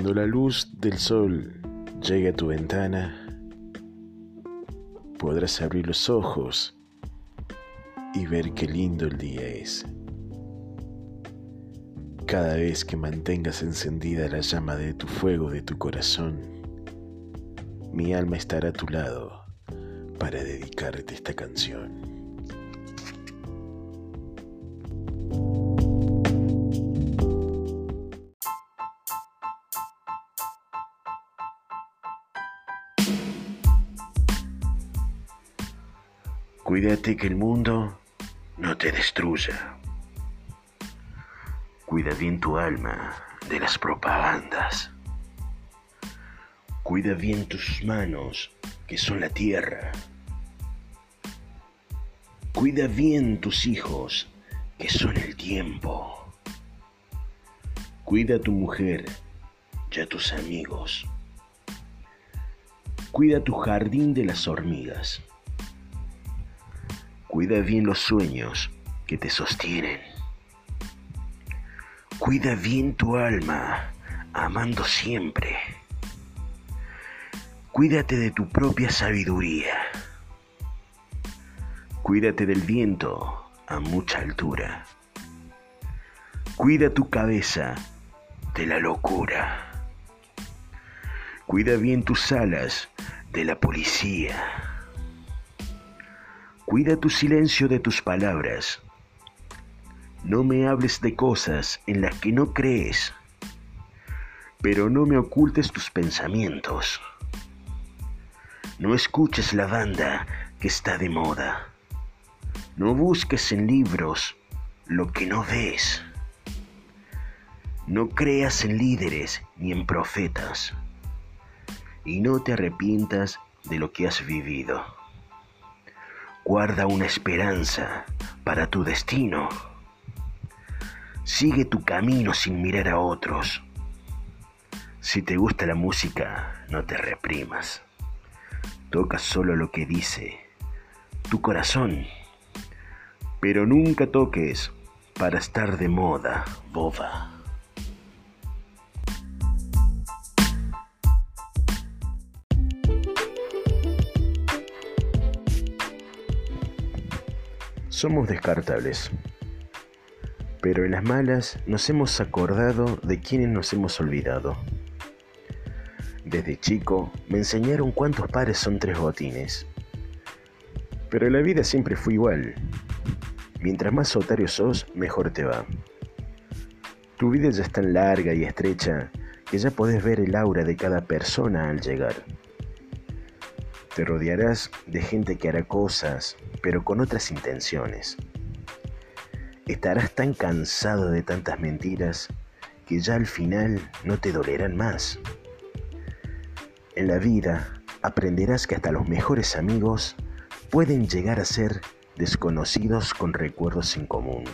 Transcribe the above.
Cuando la luz del sol llegue a tu ventana, podrás abrir los ojos y ver qué lindo el día es. Cada vez que mantengas encendida la llama de tu fuego, de tu corazón, mi alma estará a tu lado para dedicarte esta canción. Cuídate que el mundo no te destruya. Cuida bien tu alma de las propagandas. Cuida bien tus manos, que son la tierra. Cuida bien tus hijos, que son el tiempo. Cuida a tu mujer y a tus amigos. Cuida tu jardín de las hormigas. Cuida bien los sueños que te sostienen. Cuida bien tu alma, amando siempre. Cuídate de tu propia sabiduría. Cuídate del viento a mucha altura. Cuida tu cabeza de la locura. Cuida bien tus alas de la policía. Cuida tu silencio de tus palabras. No me hables de cosas en las que no crees, pero no me ocultes tus pensamientos. No escuches la banda que está de moda. No busques en libros lo que no ves. No creas en líderes ni en profetas. Y no te arrepientas de lo que has vivido. Guarda una esperanza para tu destino. Sigue tu camino sin mirar a otros. Si te gusta la música, no te reprimas. Toca solo lo que dice tu corazón. Pero nunca toques para estar de moda, boba. Somos descartables. Pero en las malas nos hemos acordado de quienes nos hemos olvidado. Desde chico me enseñaron cuántos pares son tres botines. Pero la vida siempre fue igual. Mientras más otario sos, mejor te va. Tu vida ya es tan larga y estrecha que ya podés ver el aura de cada persona al llegar. Te rodearás de gente que hará cosas, pero con otras intenciones. Estarás tan cansado de tantas mentiras que ya al final no te dolerán más. En la vida aprenderás que hasta los mejores amigos pueden llegar a ser desconocidos con recuerdos en común.